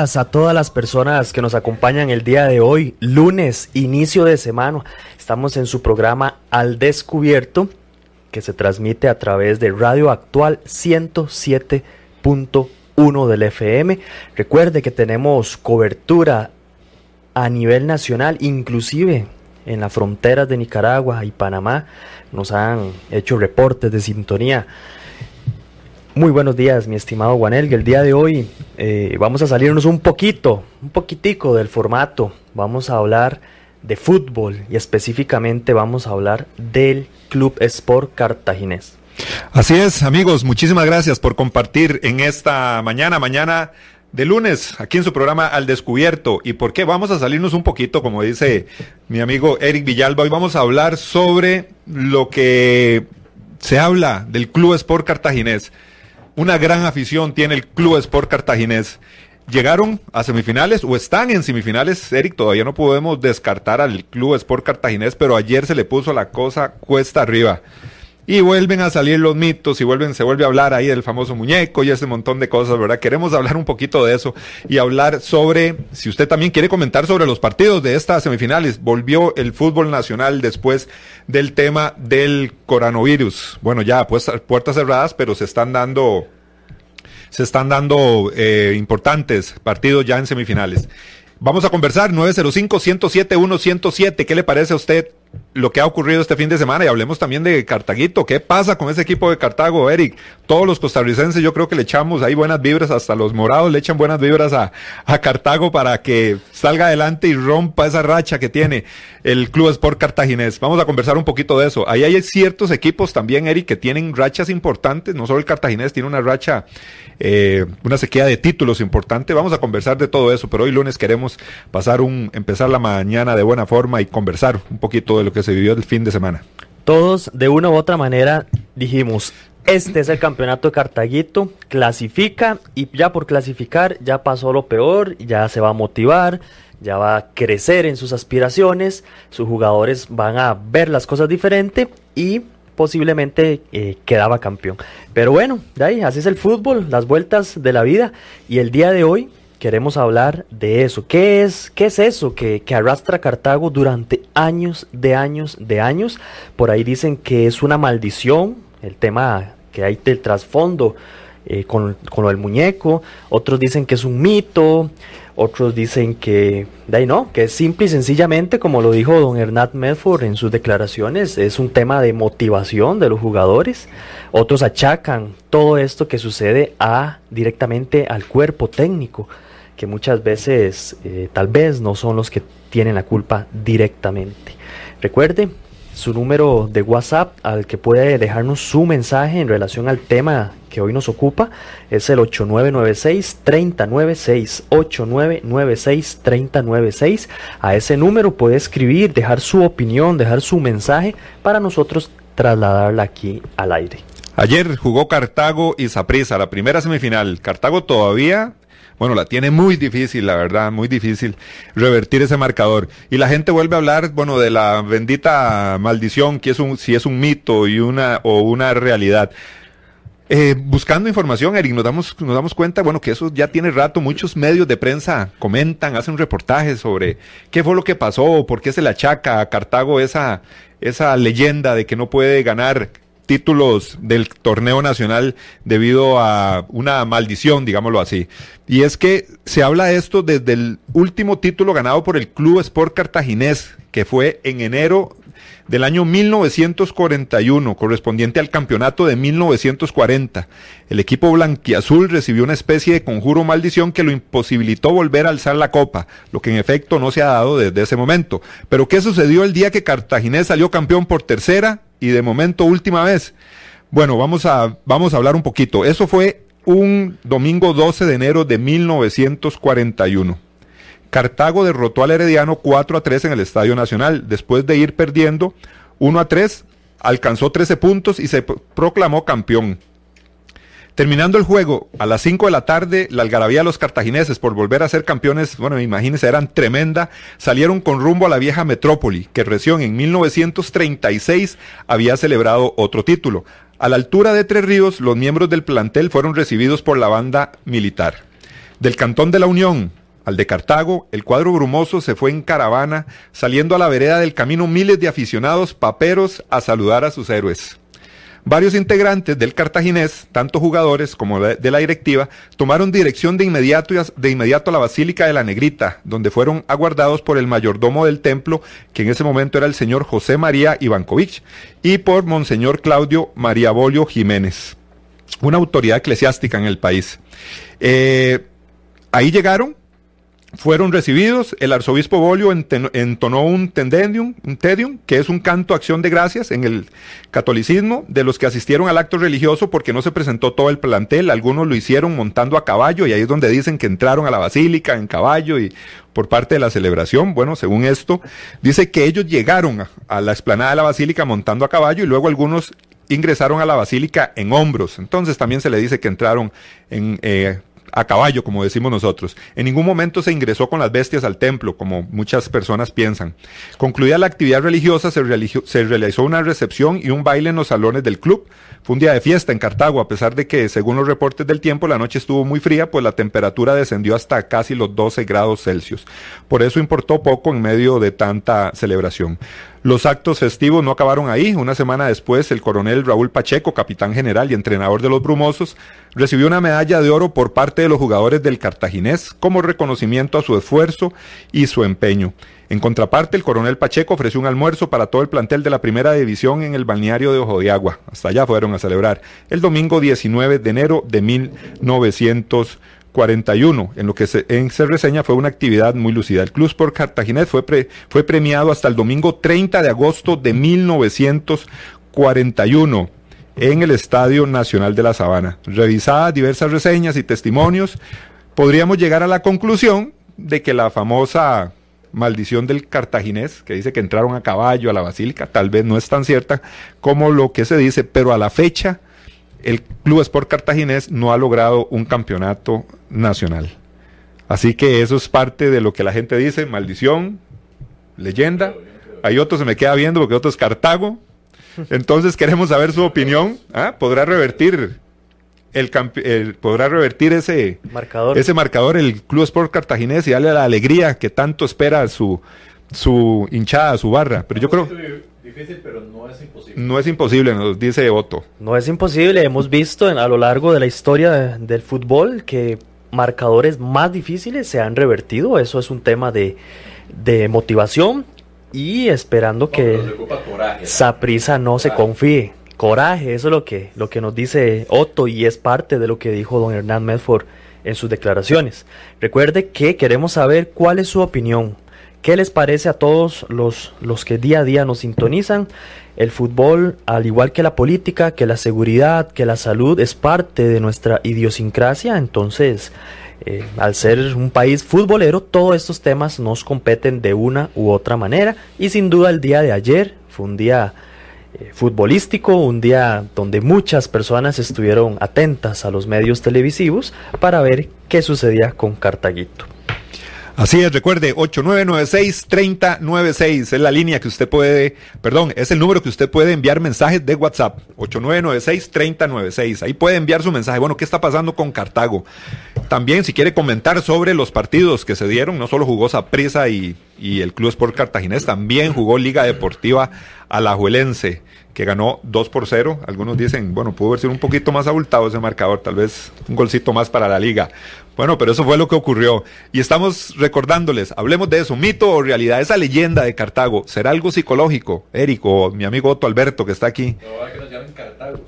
A todas las personas que nos acompañan el día de hoy, lunes, inicio de semana. Estamos en su programa Al Descubierto, que se transmite a través de Radio Actual 107.1 del FM. Recuerde que tenemos cobertura a nivel nacional, inclusive en las fronteras de Nicaragua y Panamá. Nos han hecho reportes de sintonía muy buenos días, mi estimado Juanel. El día de hoy eh, vamos a salirnos un poquito, un poquitico del formato. Vamos a hablar de fútbol y específicamente vamos a hablar del Club Sport Cartaginés. Así es, amigos, muchísimas gracias por compartir en esta mañana, mañana de lunes, aquí en su programa Al Descubierto. ¿Y por qué? Vamos a salirnos un poquito, como dice mi amigo Eric Villalba. Hoy vamos a hablar sobre lo que se habla del Club Sport Cartaginés una gran afición tiene el Club Sport Cartaginés. Llegaron a semifinales o están en semifinales, Eric, todavía no podemos descartar al Club Sport Cartaginés, pero ayer se le puso la cosa cuesta arriba. Y vuelven a salir los mitos y vuelven, se vuelve a hablar ahí del famoso muñeco y ese montón de cosas, ¿verdad? Queremos hablar un poquito de eso y hablar sobre, si usted también quiere comentar sobre los partidos de estas semifinales, volvió el fútbol nacional después del tema del coronavirus. Bueno, ya pues, puertas cerradas, pero se están dando, se están dando eh, importantes partidos ya en semifinales. Vamos a conversar, 905-107-107. ¿Qué le parece a usted lo que ha ocurrido este fin de semana y hablemos también de Cartaguito. ¿Qué pasa con ese equipo de Cartago, Eric? Todos los costarricenses yo creo que le echamos ahí buenas vibras, hasta los morados le echan buenas vibras a, a Cartago para que salga adelante y rompa esa racha que tiene el Club Sport Cartaginés. Vamos a conversar un poquito de eso. Ahí hay ciertos equipos también, Eric, que tienen rachas importantes. No solo el Cartaginés tiene una racha, eh, una sequía de títulos importante. Vamos a conversar de todo eso, pero hoy lunes queremos pasar un, empezar la mañana de buena forma y conversar un poquito de lo que se vivió el fin de semana. Todos, de una u otra manera, dijimos, este es el campeonato de Cartaguito, clasifica y ya por clasificar ya pasó lo peor, ya se va a motivar, ya va a crecer en sus aspiraciones, sus jugadores van a ver las cosas diferente y posiblemente eh, quedaba campeón. Pero bueno, de ahí, así es el fútbol, las vueltas de la vida y el día de hoy queremos hablar de eso. ¿Qué es, qué es eso que, arrastra Cartago durante años de años de años? Por ahí dicen que es una maldición, el tema que hay del trasfondo eh, con, con, lo del muñeco, otros dicen que es un mito, otros dicen que, de ahí no, que es simple y sencillamente, como lo dijo don Hernán Medford en sus declaraciones, es un tema de motivación de los jugadores. Otros achacan todo esto que sucede a directamente al cuerpo técnico, que muchas veces eh, tal vez no son los que tienen la culpa directamente. Recuerde, su número de WhatsApp al que puede dejarnos su mensaje en relación al tema que hoy nos ocupa es el 8996-3096. 8996-3096. A ese número puede escribir, dejar su opinión, dejar su mensaje para nosotros trasladarla aquí al aire. Ayer jugó Cartago y Saprissa, la primera semifinal. Cartago todavía bueno, la tiene muy difícil, la verdad, muy difícil revertir ese marcador. Y la gente vuelve a hablar, bueno, de la bendita maldición, que es un, si es un mito y una, o una realidad. Eh, buscando información, Eric, nos damos, nos damos cuenta, bueno, que eso ya tiene rato, muchos medios de prensa comentan, hacen reportajes sobre qué fue lo que pasó, por qué se le achaca a Cartago esa, esa leyenda de que no puede ganar títulos del torneo nacional debido a una maldición, digámoslo así. Y es que se habla de esto desde el último título ganado por el Club Sport Cartaginés, que fue en enero del año 1941, correspondiente al campeonato de 1940. El equipo blanquiazul recibió una especie de conjuro maldición que lo imposibilitó volver a alzar la copa, lo que en efecto no se ha dado desde ese momento. Pero ¿qué sucedió el día que Cartaginés salió campeón por tercera y de momento última vez. Bueno, vamos a, vamos a hablar un poquito. Eso fue un domingo 12 de enero de 1941. Cartago derrotó al Herediano 4 a 3 en el Estadio Nacional. Después de ir perdiendo 1 a 3, alcanzó 13 puntos y se proclamó campeón. Terminando el juego a las 5 de la tarde, la algarabía de los cartagineses por volver a ser campeones, bueno, imagínense, eran tremenda, salieron con rumbo a la vieja metrópoli, que recién en 1936 había celebrado otro título. A la altura de Tres Ríos, los miembros del plantel fueron recibidos por la banda militar. Del cantón de la Unión al de Cartago, el cuadro brumoso se fue en caravana, saliendo a la vereda del camino miles de aficionados paperos a saludar a sus héroes. Varios integrantes del cartaginés, tanto jugadores como de la directiva, tomaron dirección de inmediato, de inmediato a la Basílica de la Negrita, donde fueron aguardados por el mayordomo del templo, que en ese momento era el señor José María Ivankovich, y por Monseñor Claudio María Bolio Jiménez, una autoridad eclesiástica en el país. Eh, ahí llegaron fueron recibidos, el arzobispo Bolio entonó un tendendium, un tedium, que es un canto acción de gracias en el catolicismo, de los que asistieron al acto religioso porque no se presentó todo el plantel, algunos lo hicieron montando a caballo y ahí es donde dicen que entraron a la basílica en caballo y por parte de la celebración, bueno, según esto, dice que ellos llegaron a, la explanada de la basílica montando a caballo y luego algunos ingresaron a la basílica en hombros, entonces también se le dice que entraron en... Eh, a caballo, como decimos nosotros. En ningún momento se ingresó con las bestias al templo, como muchas personas piensan. Concluida la actividad religiosa, se, realizó una recepción y un baile en los salones del club. Fue un día de fiesta en Cartago, a pesar de que, según los reportes del tiempo, la noche estuvo muy fría, pues la temperatura descendió hasta casi los 12 grados Celsius. Por eso importó poco en medio de tanta celebración. Los actos festivos no acabaron ahí. Una semana después, el coronel Raúl Pacheco, capitán general y entrenador de los Brumosos, recibió una medalla de oro por parte de los jugadores del Cartaginés como reconocimiento a su esfuerzo y su empeño. En contraparte, el coronel Pacheco ofreció un almuerzo para todo el plantel de la primera división en el balneario de Ojo de Agua. Hasta allá fueron a celebrar el domingo 19 de enero de 1900. 41. En lo que se, en se reseña fue una actividad muy lucida. El Club Sport Cartaginés fue, fue premiado hasta el domingo 30 de agosto de 1941 en el Estadio Nacional de la Sabana. Revisadas diversas reseñas y testimonios, podríamos llegar a la conclusión de que la famosa maldición del cartaginés, que dice que entraron a caballo a la basílica, tal vez no es tan cierta como lo que se dice, pero a la fecha el Club Sport Cartaginés no ha logrado un campeonato nacional. Así que eso es parte de lo que la gente dice, maldición, leyenda. Hay otro se me queda viendo porque otro es Cartago. Entonces queremos saber su opinión. ¿Ah? ¿Podrá revertir el, podrá revertir ese marcador. ese marcador el Club Sport Cartaginés y darle la alegría que tanto espera su su hinchada, su barra? Pero yo creo difícil, pero no es imposible. No es imposible, nos dice Otto. No es imposible. Hemos visto a lo largo de la historia del fútbol que marcadores más difíciles se han revertido. Eso es un tema de, motivación y esperando que Saprisa no se confíe. Coraje, eso es lo que, lo que nos dice Otto y es parte de lo que dijo don Hernán Medford en sus declaraciones. Recuerde que queremos saber cuál es su opinión ¿Qué les parece a todos los, los que día a día nos sintonizan? El fútbol, al igual que la política, que la seguridad, que la salud, es parte de nuestra idiosincrasia. Entonces, eh, al ser un país futbolero, todos estos temas nos competen de una u otra manera. Y sin duda el día de ayer fue un día eh, futbolístico, un día donde muchas personas estuvieron atentas a los medios televisivos para ver qué sucedía con Cartaguito. Así es, recuerde, 8996-3096 es la línea que usted puede, perdón, es el número que usted puede enviar mensajes de WhatsApp, 8996-3096. Ahí puede enviar su mensaje. Bueno, ¿qué está pasando con Cartago? También, si quiere comentar sobre los partidos que se dieron, no solo jugó Saprisa y, y el Club Sport Cartaginés, también jugó Liga Deportiva Alajuelense que ganó 2 por 0. Algunos dicen, bueno, pudo haber sido un poquito más abultado ese marcador, tal vez un golcito más para la liga. Bueno, pero eso fue lo que ocurrió. Y estamos recordándoles, hablemos de eso, mito o realidad, esa leyenda de Cartago, ¿será algo psicológico? Érico, o mi amigo Otto Alberto, que está aquí. No, que nos llamen Cartagos.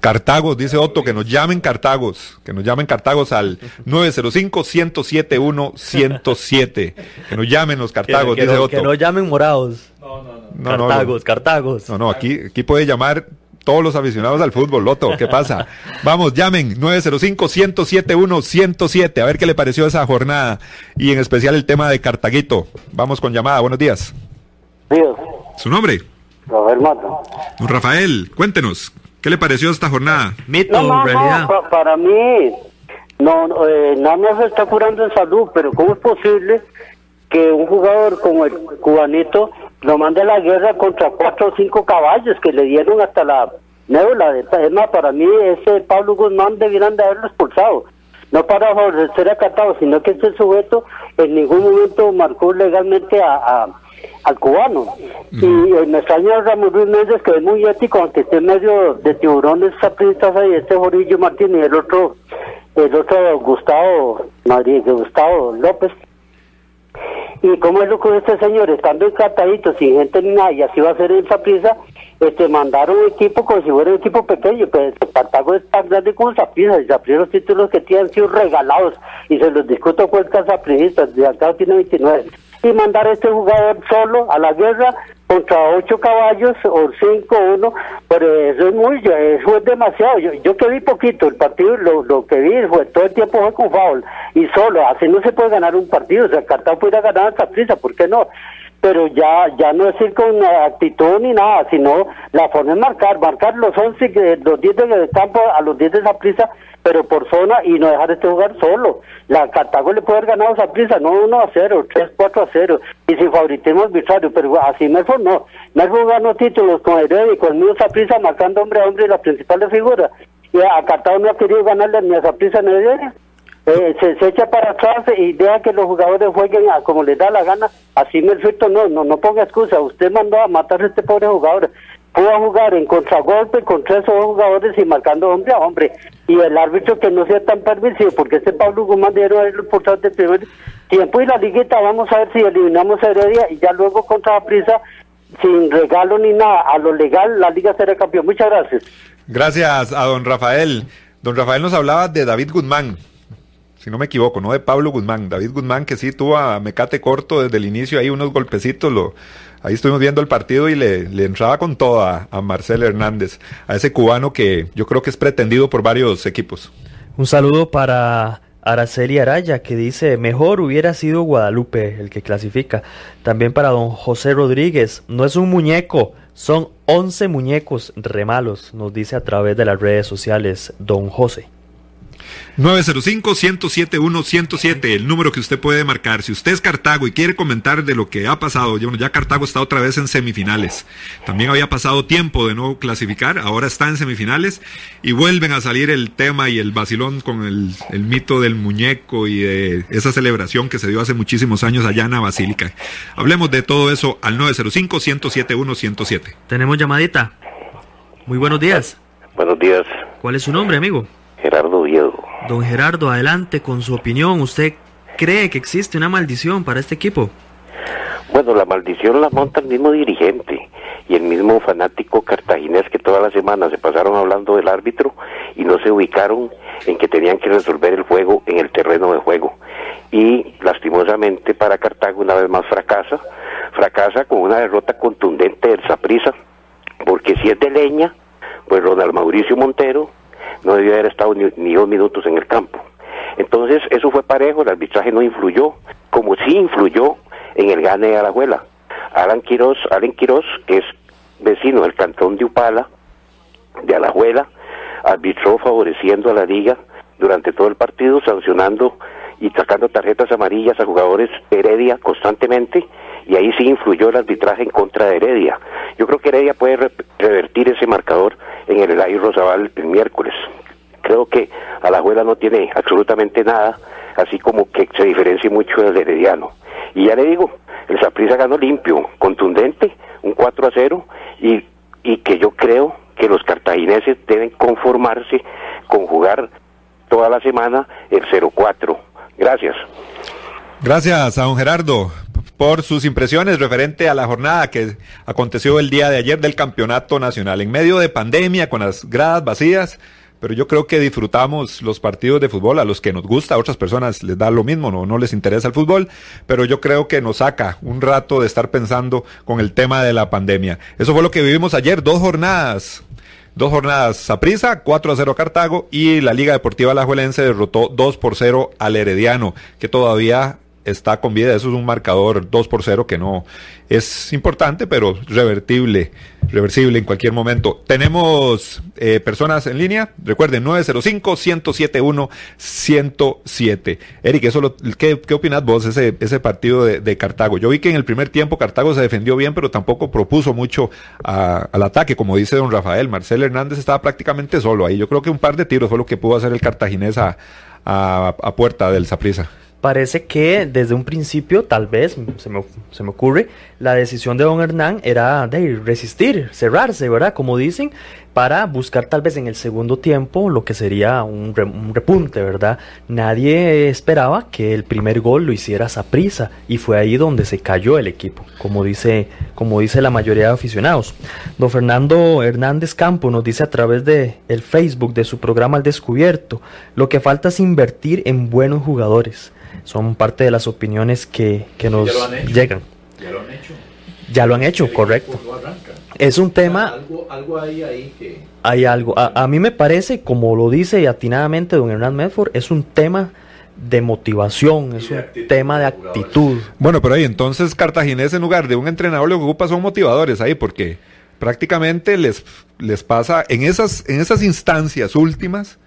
Cartagos, dice Otto, que nos llamen Cartagos, que nos llamen Cartagos al 905-107-107. Que nos llamen los Cartagos, que, que dice no, Otto. Que no llamen morados. No, no, no. Cartagos, no. Cartagos. No, no, aquí, aquí puede llamar todos los aficionados al fútbol, Loto, ¿qué pasa? Vamos, llamen 905-107-107, a ver qué le pareció esa jornada y en especial el tema de Cartaguito. Vamos con llamada, buenos días. Dios, ¿Su nombre? Rafael Mata. Don Rafael, cuéntenos, ¿qué le pareció esta jornada? Mito, No, no, realidad. no, para mí, no, no, eh, nada más se está curando en salud, pero ¿cómo es posible que un jugador como el cubanito lo mande a la guerra contra cuatro o cinco caballos que le dieron hasta la médula? Es más, para mí ese Pablo Guzmán debieran de haberlo expulsado. No para favorecer a Cartago, sino que ese sujeto en ningún momento marcó legalmente a, a- al cubano. Y eh, me extraña Ramón Luis Méndez, que es muy ético, aunque esté en medio de tiburones sapristas ahí, este Jorillo Martín y el otro, el otro Gustavo, Madrid, Gustavo López. Y cómo es lo que este señor, estando encantadito, sin gente ni nada, y así va a ser en Saprisa, este, mandaron un equipo como si fuera un equipo pequeño, el Cartago es tan grande como Saprisa, y Saprisa los títulos que tienen han sido regalados, y se los discuto con el acá tiene 29. Y mandar a este jugador solo a la guerra contra ocho caballos o cinco uno, pero eso es muy, eso es demasiado. Yo, yo que vi poquito el partido, lo, lo que vi fue todo el tiempo fue con foul y solo, así no se puede ganar un partido. O sea, Cartago pudiera ganar esta prisa, ¿por qué no? Pero ya ya no es ir con actitud ni nada, sino la forma es marcar, marcar los 11, que- los 10 del campo a los 10 de esa prisa, pero por zona y no dejar este jugar solo. La Cartago le puede haber ganado esa prisa, no 1 a 0, 3, 4 a 0, y sin favoritismo arbitrario, pero así Melford no. Melford ganó títulos con Heredia y conmigo esa prisa marcando hombre a hombre las principales figuras. Y a Cartago no ha querido ganarle ni a esa prisa ni a Heredia. Eh, se, echa para atrás y deja que los jugadores jueguen a como les da la gana. Así Melfito no, no, no ponga excusa. Usted mandó a matar a este pobre jugador. Pudo jugar en contragolpe con tres o dos jugadores y marcando hombre a hombre. Y el árbitro que no sea tan permisivo, porque este Pablo Guzmán debe haberlo expulsado del primer tiempo. Y la liguita, vamos a ver si eliminamos a Heredia y ya luego contra la prisa, sin regalo ni nada, a lo legal, la liga será campeón. Muchas gracias. Gracias a don Rafael. Don Rafael nos hablaba de David Guzmán, si no me equivoco, no de Pablo Guzmán. David Guzmán que sí tuvo a mecate corto desde el inicio, ahí unos golpecitos, lo, ahí estuvimos viendo el partido y le, le entraba con todo a, a Marcel Hernández, a ese cubano que yo creo que es pretendido por varios equipos. Un saludo para Araceli Araya que dice, mejor hubiera sido Guadalupe el que clasifica. También para don José Rodríguez, no es un muñeco, son 11 muñecos remalos, nos dice a través de las redes sociales don José. 905-107-107, el número que usted puede marcar. Si usted es Cartago y quiere comentar de lo que ha pasado, ya, bueno, ya Cartago está otra vez en semifinales. También había pasado tiempo de no clasificar, ahora está en semifinales y vuelven a salir el tema y el vacilón con el, el mito del muñeco y de esa celebración que se dio hace muchísimos años allá en la Basílica. Hablemos de todo eso al 905-107-107. Tenemos llamadita. Muy buenos días. Buenos días, ¿Cuál es su nombre, amigo? Gerardo Viedo. Don Gerardo, adelante con su opinión. ¿Usted cree que existe una maldición para este equipo? Bueno, la maldición la monta el mismo dirigente y el mismo fanático cartaginés que toda la semana se pasaron hablando del árbitro y no se ubicaron en que tenían que resolver el juego en el terreno de juego. Y lastimosamente para Cartago una vez más fracasa, fracasa con una derrota contundente del Saprissa, porque si es de leña, pues Ronald Mauricio Montero no debió haber estado ni, dos minutos en el campo. Entonces, eso fue parejo, el arbitraje no influyó, como sí influyó en el gane de Alajuela. Alan Quiroz, Alan Quiroz, que es vecino del cantón de Upala, de Alajuela, arbitró favoreciendo a la liga durante todo el partido, sancionando y sacando tarjetas amarillas a jugadores Heredia constantemente, y ahí sí influyó el arbitraje en contra de Heredia. Yo creo que Heredia puede re- revertir ese marcador en el Eladio Rosabal el miércoles. Creo que Alajuela no tiene absolutamente nada, así como que se diferencia mucho del Herediano. Y ya le digo, el Saprissa ganó limpio, contundente, un 4 a 0, y, y que yo creo que los cartagineses deben conformarse con jugar toda la semana el 0-4. Gracias. Gracias a don Gerardo por sus impresiones referente a la jornada que aconteció el día de ayer del Campeonato Nacional. En medio de pandemia, con las gradas vacías, pero yo creo que disfrutamos los partidos de fútbol a los que nos gusta, a otras personas les da lo mismo, no, no les interesa el fútbol, pero yo creo que nos saca un rato de estar pensando con el tema de la pandemia. Eso fue lo que vivimos ayer, dos jornadas. Dos jornadas Saprissa, 4 a 0 Cartago y la Liga Deportiva Alajuelense derrotó 2 por 0 al Herediano, que todavía está con vida. Eso es un marcador 2 por 0 que no es importante, pero revertible, reversible en cualquier momento. Tenemos eh, personas en línea. Recuerden, 905-107-107. Eric, eso lo- ¿qué, ¿qué opinas vos ese, ese partido de, Cartago? Yo vi que en el primer tiempo Cartago se defendió bien, pero tampoco propuso mucho al ataque, como dice don Rafael. Marcel Hernández estaba prácticamente solo ahí. Yo creo que un par de tiros fue lo que pudo hacer el cartaginés a, a, puerta del Saprissa. Parece que desde un principio, tal vez, se me, se me ocurre, la decisión de don Hernán era de resistir, cerrarse, ¿verdad? Como dicen, para buscar tal vez en el segundo tiempo lo que sería un, re- un repunte, ¿verdad? Nadie esperaba que el primer gol lo hiciera Saprisa y fue ahí donde se cayó el equipo, como dice, como dice la mayoría de aficionados. Don Fernando Hernández Campo nos dice a través de el Facebook de su programa Al Descubierto, lo que falta es invertir en buenos jugadores son parte de las opiniones que, que nos ya llegan. Ya lo han hecho. Ya lo han hecho, El correcto. Es un tema, algo, algo hay ahí que. hay algo, a, a mí me parece, como lo dice atinadamente don Hernán Medford, es un tema de motivación, es de un actitud tema de actitud. Bueno, pero ahí entonces Cartaginés en lugar de un entrenador lo que ocupa son motivadores ahí, porque prácticamente les, les pasa en esas, en esas instancias últimas,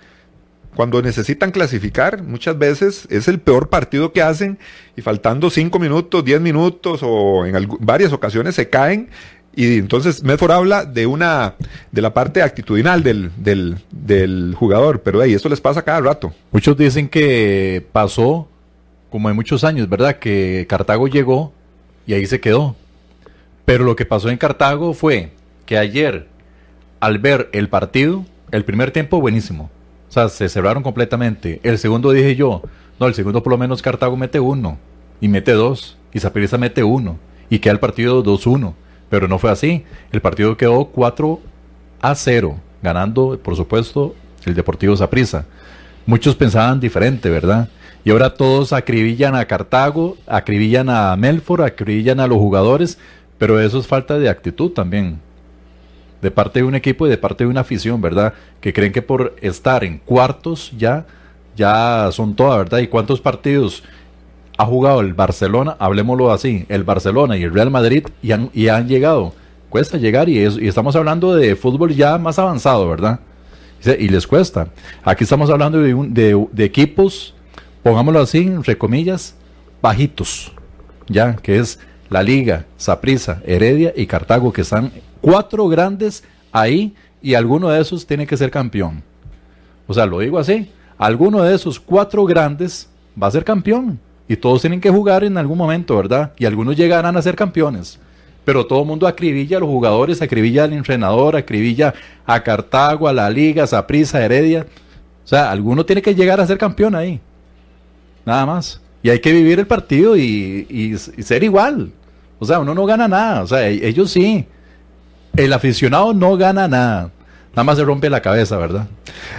cuando necesitan clasificar, muchas veces es el peor partido que hacen y faltando cinco minutos, diez minutos o en varias ocasiones se caen. Y entonces Medford habla de una, de la parte actitudinal del, del, del jugador, pero ahí eso les pasa cada rato. Muchos dicen que pasó como en muchos años, ¿verdad? Que Cartago llegó y ahí se quedó. Pero lo que pasó en Cartago fue que ayer, al ver el partido, el primer tiempo buenísimo. Sea, se cerraron completamente. El segundo dije yo, no, el segundo por lo menos Cartago mete uno y mete dos y Saprissa mete uno y queda el partido 2-1. Pero no fue así. El partido quedó 4 a 0, ganando, por supuesto, el Deportivo Saprissa. Muchos pensaban diferente, ¿verdad? Y ahora todos acribillan a Cartago, acribillan a Melford, acribillan a los jugadores, pero eso es falta de actitud también. De parte de un equipo y de parte de una afición, ¿verdad? Que creen que por estar en cuartos ya, ya son todas, ¿verdad? ¿Y cuántos partidos ha jugado el Barcelona? Hablemoslo así, el Barcelona y el Real Madrid y han, y han llegado. Cuesta llegar y, es- y estamos hablando de fútbol ya más avanzado, ¿verdad? Y les cuesta. Aquí estamos hablando de, un- de, equipos, pongámoslo así, entre comillas, bajitos, ya, que es la Liga, Saprissa, Heredia y Cartago, que están cuatro grandes ahí y alguno de esos tiene que ser campeón. O sea, lo digo así, alguno de esos cuatro grandes va a ser campeón y todos tienen que jugar en algún momento, ¿verdad? Y algunos llegarán a ser campeones. Pero todo el mundo acribilla a los jugadores, acribilla al entrenador, acribilla a Cartago, a la Liga, a Saprissa, a Heredia. O sea, alguno tiene que llegar a ser campeón ahí. Nada más. Y hay que vivir el partido y, y- y ser igual. O sea, uno no gana nada. O sea, e- ellos sí. El aficionado no gana nada. Nada más se rompe la cabeza, ¿verdad?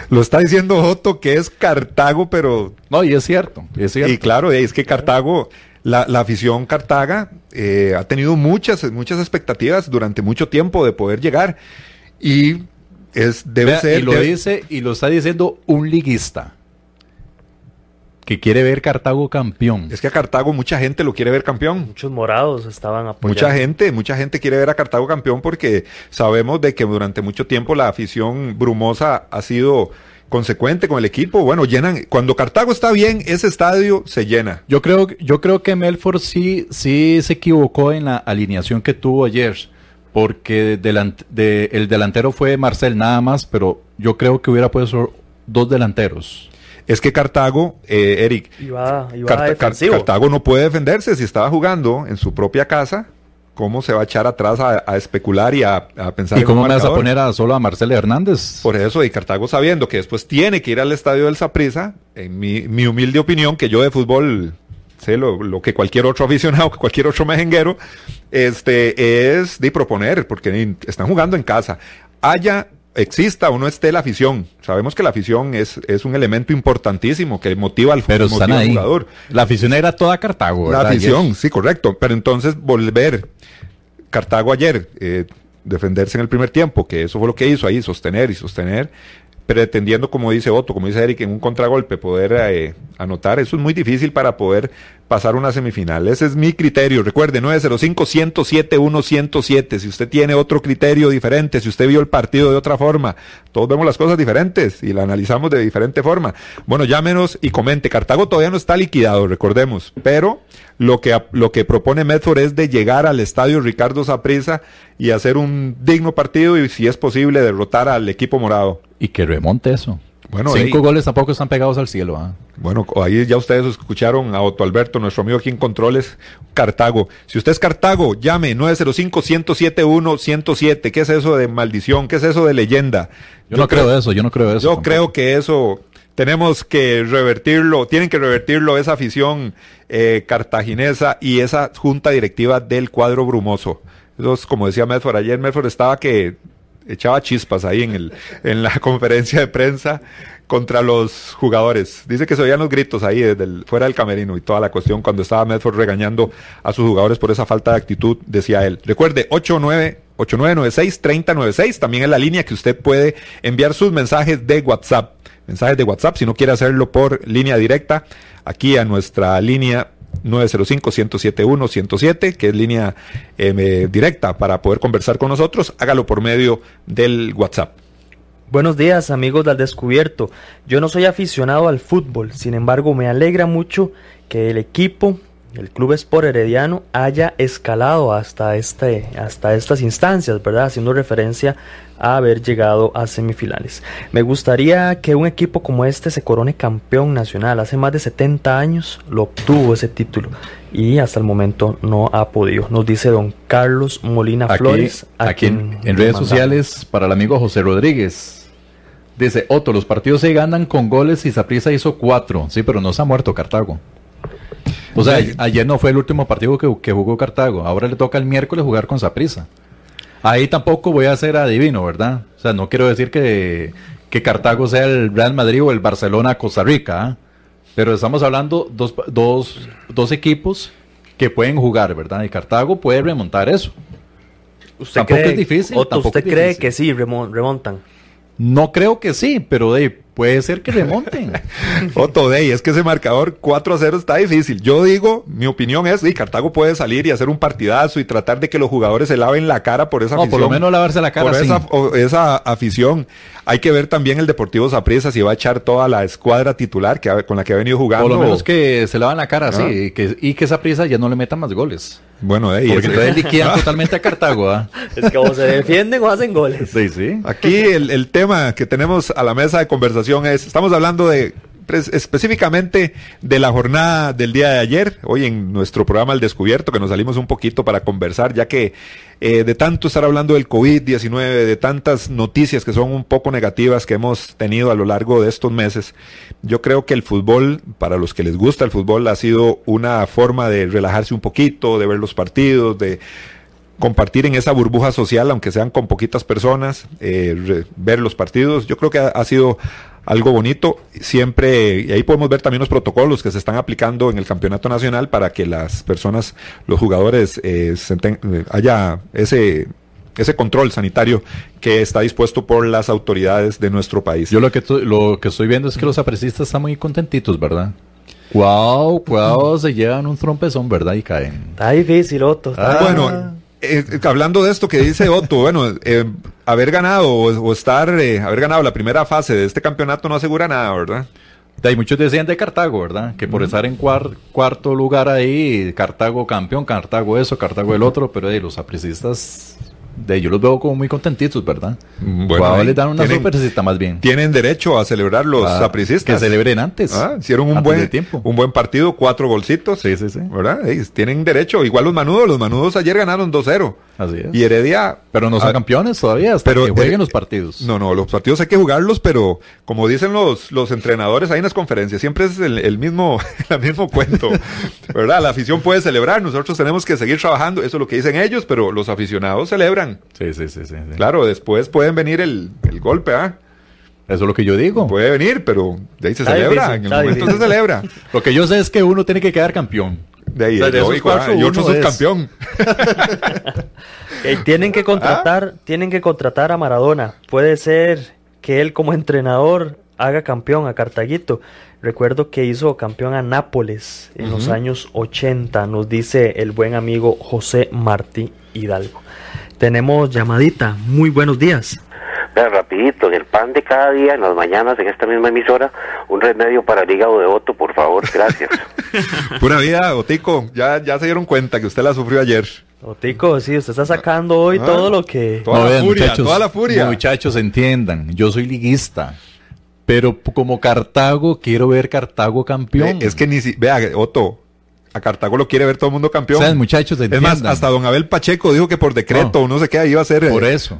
Lo está diciendo Joto que es Cartago, pero No, y es cierto. Es cierto. Y claro, es que Cartago, la, la afición Cartaga eh, ha tenido muchas, muchas expectativas durante mucho tiempo de poder llegar. Y es, debe Vea, ser. y lo debe- dice y lo está diciendo un liguista. Que quiere ver Cartago campeón. Es que a Cartago mucha gente lo quiere ver campeón. Muchos morados estaban apoyando. Mucha gente, mucha gente quiere ver a Cartago campeón porque sabemos de que durante mucho tiempo la afición brumosa ha sido consecuente con el equipo. Bueno, llenan, cuando Cartago está bien, ese estadio se llena. Yo creo, yo creo que Melford sí, sí se equivocó en la alineación que tuvo ayer, porque delant- de- el delantero fue Marcel nada más, pero yo creo que hubiera puesto dos delanteros. Es que Cartago, eh, Eric, Iba, iba Carta- Car- defensivo. Cartago no puede defenderse si estaba jugando en su propia casa. ¿Cómo se va a echar atrás a, a especular y a, a pensar ¿Y en cómo un me vas a poner a solo a Marcel Hernández? Por eso, y Cartago sabiendo que después tiene que ir al estadio del Saprissa, en mi, mi humilde opinión, que yo de fútbol sé lo, lo que cualquier otro aficionado, que cualquier otro mejenguero, este, es de proponer, porque están jugando en casa. Haya, exista o no esté la afición. Sabemos que la afición es, es un elemento importantísimo que motiva al, Pero motiva están al jugador. La afición era toda Cartago. La ¿verdad? afición, Ayer. sí, correcto. Pero entonces volver Cartago ayer, eh, defenderse en el primer tiempo, que eso fue lo que hizo ahí, sostener y sostener, pretendiendo, como dice Otto, como dice Eric, en un contragolpe poder eh, anotar, eso es muy difícil para poder pasar una semifinal. Ese es mi criterio. Recuerde, 905-107-107. Si usted tiene otro criterio diferente, si usted vio el partido de otra forma, todos vemos las cosas diferentes y la analizamos de diferente forma. Bueno, llámenos y comente. Cartago todavía no está liquidado, recordemos, pero lo que, lo que propone Medford es de llegar al estadio Ricardo Saprissa y hacer un digno partido y, si es posible, derrotar al equipo morado. Y que remonte eso. Bueno, Cinco goles tampoco están pegados al cielo. ¿ah? Bueno, ahí ya ustedes escucharon a Otto Alberto, nuestro amigo aquí en Controles, Cartago. Si usted es Cartago, llame 905-107-107. ¿Qué es eso de maldición? ¿Qué es eso de leyenda? Yo, no creo eso, yo no creo eso. Yo tampoco. creo que eso tenemos que revertirlo, tienen que revertirlo esa afición eh, cartaginesa y esa junta directiva del cuadro brumoso. Eso es como decía Medford ayer, Medford estaba que echaba chispas ahí en, el, en la conferencia de prensa contra los jugadores. Dice que se oían los gritos ahí desde fuera del camerino y toda la cuestión cuando estaba Medford regañando a sus jugadores por esa falta de actitud, decía él. Recuerde, 89 8996-3096, también es la línea que usted puede enviar sus mensajes de WhatsApp. Mensajes de WhatsApp, si no quiere hacerlo por línea directa, aquí a nuestra línea 905-107-107, que es línea eh, directa para poder conversar con nosotros, hágalo por medio del WhatsApp. Buenos días amigos del descubierto. Yo no soy aficionado al fútbol, sin embargo me alegra mucho que el equipo, el Club Sport Herediano, haya escalado hasta, este, hasta estas instancias, ¿verdad? Haciendo referencia a haber llegado a semifinales. Me gustaría que un equipo como este se corone campeón nacional. Hace más de 70 años lo obtuvo ese título y hasta el momento no ha podido. Nos dice don Carlos Molina Aquí, Flores. aquí en, en redes sociales, para el amigo José Rodríguez. Dice, Otto, los partidos se ganan con goles y Saprissa hizo cuatro. Sí, pero no se ha muerto Cartago. O sea, Sí. ayer no fue el último partido que, que jugó Cartago. Ahora le toca el miércoles jugar con Saprissa. Ahí tampoco voy a ser adivino, ¿verdad? O sea, no quiero decir que, que Cartago sea el Real Madrid o el Barcelona Costa Rica, ¿ah? pero estamos hablando dos, dos, dos equipos que pueden jugar, ¿verdad? Y Cartago puede remontar eso. ¿Usted Tampoco cree, es difícil, Otto, tampoco ¿usted es cree que sí remon- remontan? No creo que sí, pero de, puede ser que remonten. Otto Dey, es que ese marcador 4 a 0 está difícil. Yo digo, mi opinión es, sí, Cartago puede salir y hacer un partidazo y tratar de que los jugadores se laven la cara por esa No, afición. por lo menos lavarse la cara, Por sí. esa, afición. Hay que ver también el Deportivo Saprissa si va a echar toda la escuadra titular que ha- con la que ha venido jugando. Por lo menos que se lavan la cara, Ah. sí, y que, y que esa prisa ya no le meta más goles. Bueno, Dey, Porque ese- entonces liquidan totalmente a Cartago, ¿ah? Es que o se defienden o hacen goles. Sí, sí. Aquí el, el tema que tenemos a la mesa de conversación es, estamos hablando de específicamente de la jornada del día de ayer, hoy en nuestro programa El Descubierto, que nos salimos un poquito para conversar, ya que eh, de tanto estar hablando del COVID-19, de tantas noticias que son un poco negativas que hemos tenido a lo largo de estos meses, yo creo que el fútbol, para los que les gusta el fútbol, ha sido una forma de relajarse un poquito, de ver los partidos, de compartir en esa burbuja social, aunque sean con poquitas personas, eh, ver los partidos. Yo creo que ha sido algo bonito. Siempre, y ahí podemos ver también los protocolos que se están aplicando en el campeonato nacional para que las personas, los jugadores, eh, eh, haya ese ese control sanitario que está dispuesto por las autoridades de nuestro país. Yo lo que, lo que estoy viendo es que los apresistas están muy contentitos, ¿verdad? Cuau, cuau, se llevan un trompezón, ¿verdad? Y caen. Está difícil, Otto. está- Ah. Bueno, eh, eh, hablando de esto que dice Otto, bueno, eh, haber ganado o, o estar, eh, haber ganado la primera fase de este campeonato no asegura nada, ¿verdad? Hay muchos decían de Cartago, ¿verdad? Que por estar en cuar- cuarto lugar ahí, Cartago campeón, Cartago eso, Cartago el otro, pero de los sapricistas, de yo los veo como muy contentitos, ¿verdad? Mm, Bueno, les dan una tienen- sorpresita más bien. Tienen derecho a celebrar los Ah, sapricistas. Que celebren antes. Ah, hicieron un antes buen, tiempo. un buen partido, cuatro golcitos. Sí, sí, sí. ¿Verdad? Tienen derecho. Igual los manudos, los manudos ayer ganaron 2-0. Así es. Y Heredia. Pero no son ah, campeones todavía, hasta pero, que jueguen eh, los partidos. No, no, los partidos hay que jugarlos, pero como dicen los, los entrenadores ahí en las conferencias, siempre es el, el mismo, el mismo cuento, ¿verdad? La afición puede celebrar, nosotros tenemos que seguir trabajando, eso es lo que dicen ellos, pero los aficionados celebran. Sí, sí, sí, sí. sí. Claro, después pueden venir el, el golpe, ¿ah? Eso es lo que yo digo. Puede venir, pero de ahí se Está celebra, difícil, en el momento difícil. se celebra. Lo que yo sé es que uno tiene que quedar campeón. De ahí, es de esos lógico, ¿ah? cuatro, y otro uno es. subcampeón. Eh, tienen que contratar, tienen que contratar a Maradona. Puede ser que él como entrenador haga campeón a Cartaguito. Recuerdo que hizo campeón a Nápoles en los años 80, nos dice el buen amigo José Martí Hidalgo. Tenemos llamadita. Muy buenos días. Vea, rapidito, en el pan de cada día, en las mañanas, en esta misma emisora, un remedio para el hígado de Otto, por favor, gracias. Pura vida, Otico, ya, ya se dieron cuenta que usted la sufrió ayer. Otico, sí, usted está sacando hoy Ah. todo lo que... Toda la furia, toda la furia. Muchachos, entiendan, yo soy liguista. Pero como Cartago, quiero ver Cartago campeón. Eh, es que ni si, vea, Otto, a Cartago lo quiere ver todo el mundo campeón. O sea, muchachos, es entiendan. más, hasta don Abel Pacheco dijo que por decreto No. o no sé qué iba a ser. eh, Por eso.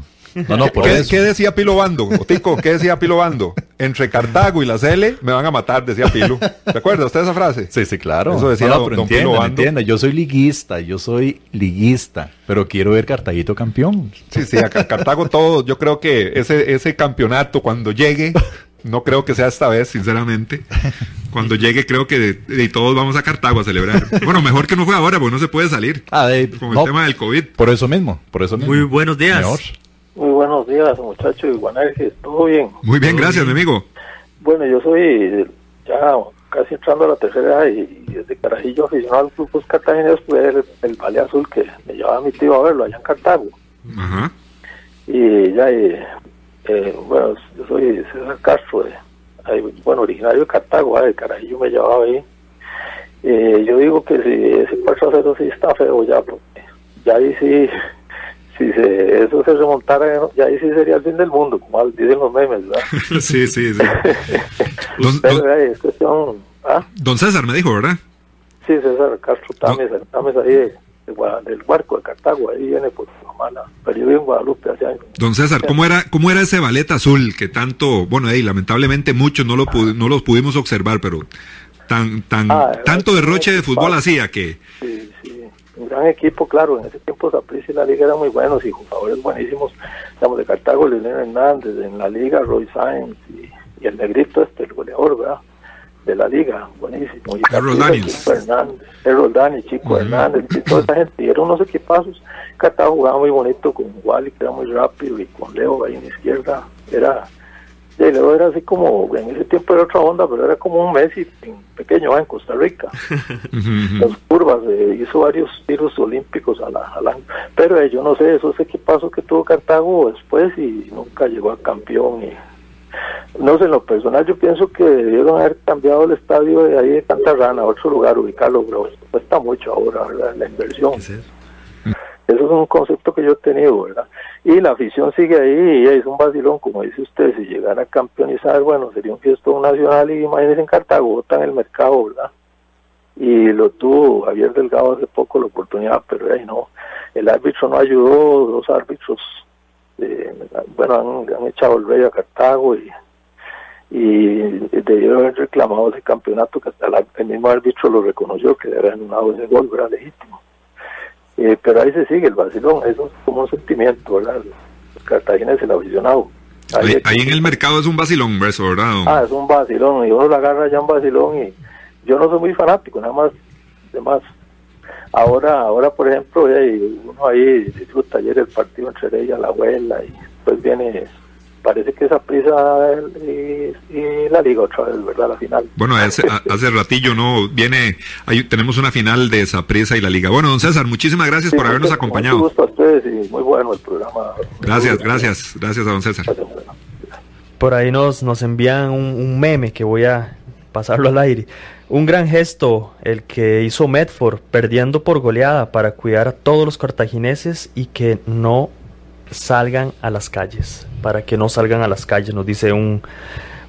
No, no, por ¿Qué, eso. qué decía Pilo Bando? Otico, ¿qué decía Pilo Bando? Entre Cartago y la Cele me van a matar, decía Pilo. ¿Se acuerda usted de esa frase? Sí, sí, claro. Eso decía No, no, don- pero don Pilo Bando. Yo soy liguista, yo soy liguista, pero quiero ver Cartaguito campeón. Sí, sí, a Car- Cartago todo, yo creo que ese, ese campeonato cuando llegue, no creo que sea esta vez, sinceramente. Cuando llegue creo que de, de todos vamos a Cartago a celebrar. Bueno, mejor que no fue ahora, porque no se puede salir Ah, de- con el no, tema del COVID. Por eso mismo, por eso mismo. Muy buenos días. Mejor. Muy buenos días, muchachos de Guanerges, ¿todo bien? Muy bien, gracias, mi amigo. Bueno, yo soy ya casi entrando a la tercera edad y, y desde Carajillo aficionado al club cartagineros pues el, el Valle Azul que me llevaba mi tío a verlo allá en Cartago. Ajá. Y ya, y, eh, bueno, yo soy César Castro, de- ahí, bueno, originario de Cartago, ah, de Carajillo me llevaba ahí. Eh, yo digo que si ese 4 a 0 sí está feo ya, porque ya ahí sí, si se, eso se remontara, ya ahí sí sería el fin del mundo, como dicen los memes, ¿verdad? Sí, sí, sí. Don, Pero don- eh, es cuestión, ¿ah? don César me dijo, ¿verdad? Sí, César Castro Tames, el Tames ahí de, de Gua- del barco de Cartago, ahí viene por su mala, pero yo vivo en Guadalupe hace años. Don César, ¿cómo era, cómo era ese ballet azul que tanto, bueno, ahí lamentablemente muchos no lo no los pudimos observar, pero tan, tan, Ah, tanto era- derroche de fútbol hacía que, sí, un gran equipo, claro, en ese tiempo Saprissa y la liga eran muy buenos y jugadores buenísimos, estamos de Cartago, Leonel Hernández, en la liga Roy Sáenz y, y el negrito este, el goleador, ¿verdad? De la liga, buenísimo. Y Saprissa, Daniels. Chico Hernández, Errol Daniels, Chico Hernández, y toda esa gente, y eran unos equipazos. Cartago jugaba muy bonito con Wally, que era muy rápido, y con Leo ahí en la izquierda, era... Y Leo era así como, en ese tiempo era otra onda, pero era como un Messi en pequeño en Costa Rica las curvas, eh, hizo varios tiros olímpicos a la. Pero eh, yo no sé, esos equipazos que tuvo Cartago después y nunca llegó a campeón. Y, no sé, en lo personal yo pienso que debieron haber cambiado el estadio de ahí de Cantarrana a otro lugar, ubicarlo, pero cuesta mucho ahora, ¿verdad? La inversión. Eso es un concepto que yo he tenido, ¿verdad? Y la afición sigue ahí y es un vacilón, como dice usted, si llegara a campeonizar, bueno, sería un fiestón nacional y imagínense en Cartago, botan el mercado, ¿verdad? Y lo tuvo Javier Delgado hace poco la oportunidad, pero ahí no, el árbitro no ayudó, dos árbitros, eh, bueno, han, echado el rey a Cartago y, y debieron haber reclamado ese campeonato que hasta el mismo árbitro lo reconoció, que le había anulado ese gol, era legítimo. Eh, pero ahí se sigue el vacilón, eso es como un sentimiento, ¿verdad? Los cartagineses, el aficionado. ahí, ahí en el mercado es un vacilón, eso, ¿verdad? don? Ah, es un vacilón, y uno lo agarra ya un vacilón, y yo no soy muy fanático, nada más, demás. Ahora, ahora por ejemplo, eh, uno ahí disfruta ayer el partido entre ella, la abuela, y después viene parece que esa prisa eh, eh, la liga otra vez, ¿verdad? La final. Bueno, hace, hace ratillo, ¿no? Viene, ahí tenemos una final de esa prisa y la liga. Bueno, don César, muchísimas gracias por habernos acompañado. Mucho gusto a ustedes y muy bueno el programa. Gracias, gracias, gracias a don César. Por ahí nos, nos envían un, un meme que voy a pasarlo al aire. Un gran gesto el que hizo Medford perdiendo por goleada para cuidar a todos los cartagineses y que no salgan a las calles, para que no salgan a las calles, nos dice un,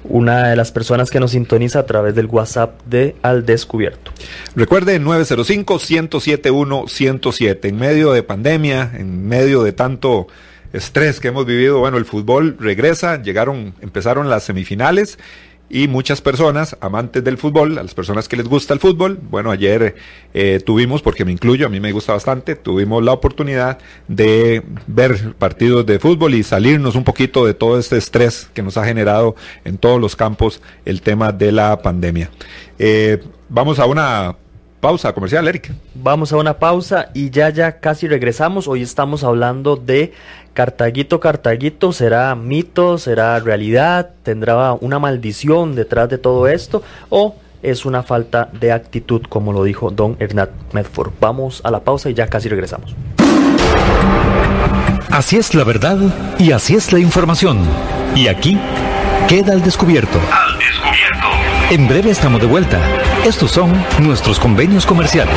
una de las personas que nos sintoniza a través del WhatsApp de Al Descubierto. Recuerde 905-107-107, en medio de pandemia, en medio de tanto estrés que hemos vivido, bueno, el fútbol regresa, llegaron, empezaron las semifinales y muchas personas, amantes del fútbol, a las personas que les gusta el fútbol, bueno, ayer eh, tuvimos, porque me incluyo, a mí me gusta bastante, tuvimos la oportunidad de ver partidos de fútbol y salirnos un poquito de todo este estrés que nos ha generado en todos los campos el tema de la pandemia. Eh, vamos a una pausa comercial, Eric. Vamos a una pausa y ya ya casi regresamos. Hoy estamos hablando de Cartaguito, Cartaguito, ¿será mito? ¿Será realidad? ¿Tendrá una maldición detrás de todo esto? ¿O es una falta de actitud, como lo dijo don Hernán Medford? Vamos a la pausa y ya casi regresamos. Así es la verdad y así es la información. Y aquí queda al descubierto. Al descubierto. En breve estamos de vuelta. Estos son nuestros convenios comerciales.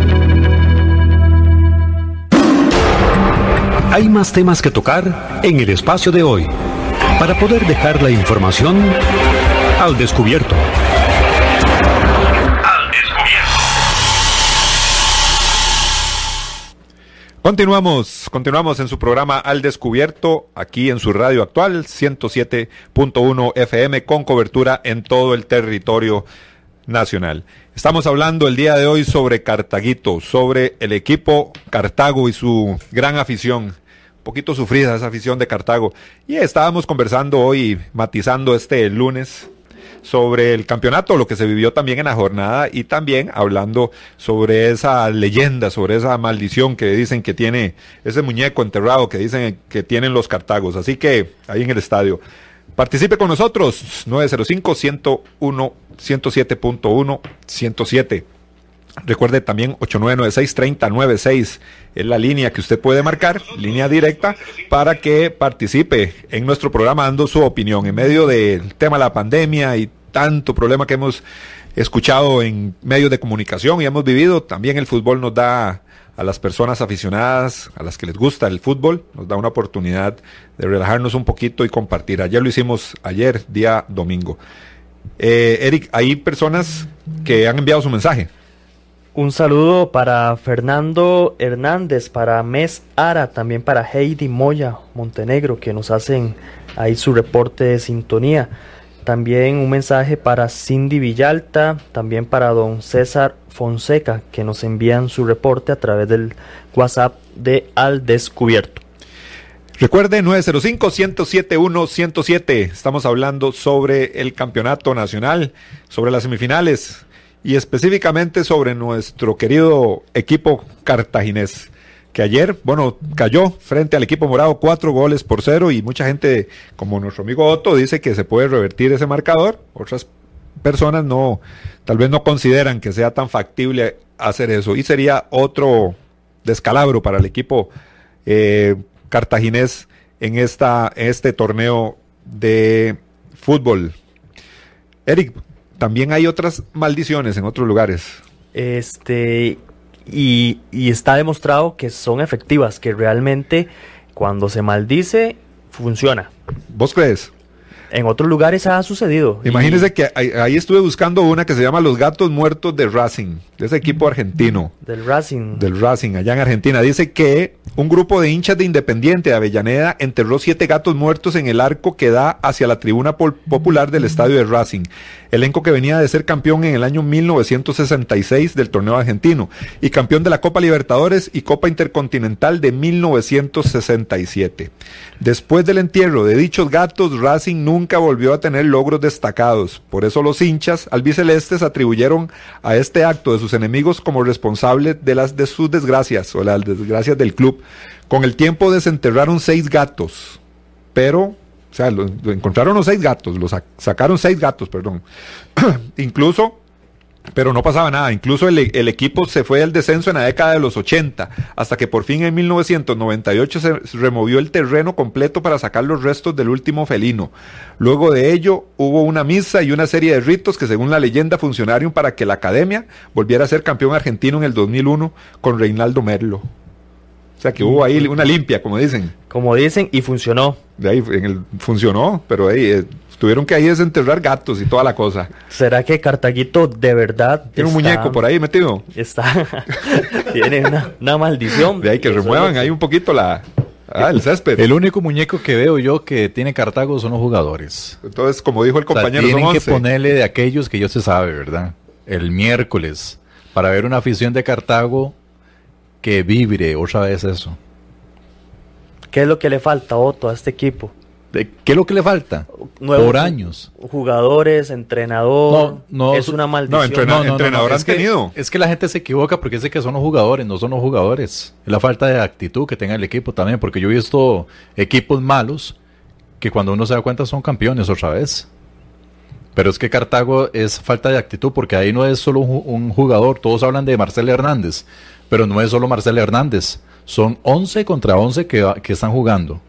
Hay más temas que tocar en el espacio de hoy para poder dejar la información al descubierto. Al descubierto. Continuamos, continuamos en su programa Al Descubierto, aquí en su radio actual, 107.1 FM, con cobertura en todo el territorio nacional. Estamos hablando el día de hoy sobre Cartaguito, sobre el equipo Cartago y su gran afición. Poquito sufrida esa afición de Cartago. Y estábamos conversando hoy, matizando este lunes, sobre el campeonato, lo que se vivió también en la jornada y también hablando sobre esa leyenda, sobre esa maldición que dicen que tiene ese muñeco enterrado que dicen que tienen los cartagos. Así que ahí en el estadio. Participe con nosotros, 905-101, 107.1, 107. Recuerde también 8996-3096 es la línea que usted puede marcar, línea directa, para que participe en nuestro programa dando su opinión en medio del tema de la pandemia y tanto problema que hemos escuchado en medios de comunicación y hemos vivido. También el fútbol nos da a las personas aficionadas, a las que les gusta el fútbol, nos da una oportunidad de relajarnos un poquito y compartir. Ayer lo hicimos, ayer, día domingo. Eh, Eric, hay personas que han enviado su mensaje. Un saludo para Fernando Hernández, para Mes Ara, también para Heidi Moya Montenegro, que nos hacen ahí su reporte de sintonía. También un mensaje para Cindy Villalta, también para don César Fonseca, que nos envían su reporte a través del WhatsApp de Al Descubierto. Recuerde 905-107-107. Estamos hablando sobre el campeonato nacional, sobre las semifinales y específicamente sobre nuestro querido equipo cartaginés. Que ayer, bueno, cayó frente al equipo morado cuatro goles por cero y mucha gente, como nuestro amigo Otto, dice que se puede revertir ese marcador. Otras personas no, tal vez no consideran que sea tan factible hacer eso y sería otro descalabro para el equipo eh, cartaginés en esta este torneo de fútbol. Eric, también hay otras maldiciones en otros lugares. Este, y, y está demostrado que son efectivas, que realmente cuando se maldice, funciona. ¿Vos crees? En otros lugares ha sucedido. Imagínense que ahí, estuve buscando una que se llama Los Gatos Muertos de Racing, de ese equipo argentino. Del Racing. Del Racing, allá en Argentina. Dice que un grupo de hinchas de Independiente de Avellaneda enterró siete gatos muertos en el arco que da hacia la tribuna popular del estadio de Racing. Elenco que venía de ser campeón en el año 1966 del torneo argentino y campeón de la Copa Libertadores y Copa Intercontinental de 1967. Después del entierro de dichos gatos, Racing nunca volvió a tener logros destacados. Por eso los hinchas albicelestes atribuyeron a este acto de sus enemigos como responsable de las de sus desgracias o las desgracias del club. Con el tiempo desenterraron seis gatos, pero, o sea, encontraron los seis gatos, los sac- sacaron seis gatos, perdón. Incluso pero no pasaba nada. Incluso el, el equipo se fue al descenso en la década de los 80, hasta que por fin en 1998 se removió el terreno completo para sacar los restos del último felino. Luego de ello hubo una misa y una serie de ritos que según la leyenda funcionaron para que la academia volviera a ser campeón argentino en el 2001 con Reinaldo Merlo. O sea que hubo ahí una limpia, como dicen. Como dicen, y funcionó. De ahí en el, funcionó, pero ahí eh, tuvieron que ahí desenterrar gatos y toda la cosa. ¿Será que Cartaguito de verdad Tiene un muñeco por ahí metido. Está. tiene una, una maldición. De ahí que remuevan ahí un poquito la, ah, el césped. El único muñeco que veo yo que tiene Cartago son los jugadores. Entonces, como dijo el O sea, compañero, tienen son que 11. ponerle de aquellos que yo se sabe, ¿verdad? El miércoles, para ver una afición de Cartago que vibre otra vez eso. ¿Qué es lo que le falta, Otto, a este equipo? ¿De ¿Qué es lo que le falta? Nuevos Por años. Jugadores, entrenador. No, no, es una maldición. entrena- entrenador es han que- tenido. Es que la gente se equivoca porque dice que son los jugadores, no son los jugadores. Es la falta de actitud que tenga el equipo también, porque yo he visto equipos malos que cuando uno se da cuenta son campeones otra vez. Pero es que Cartago es falta de actitud porque ahí no es solo un, ju- un jugador, todos hablan de Marcel Hernández, pero no es solo Marcel Hernández, son 11 contra 11 que, va- que están jugando.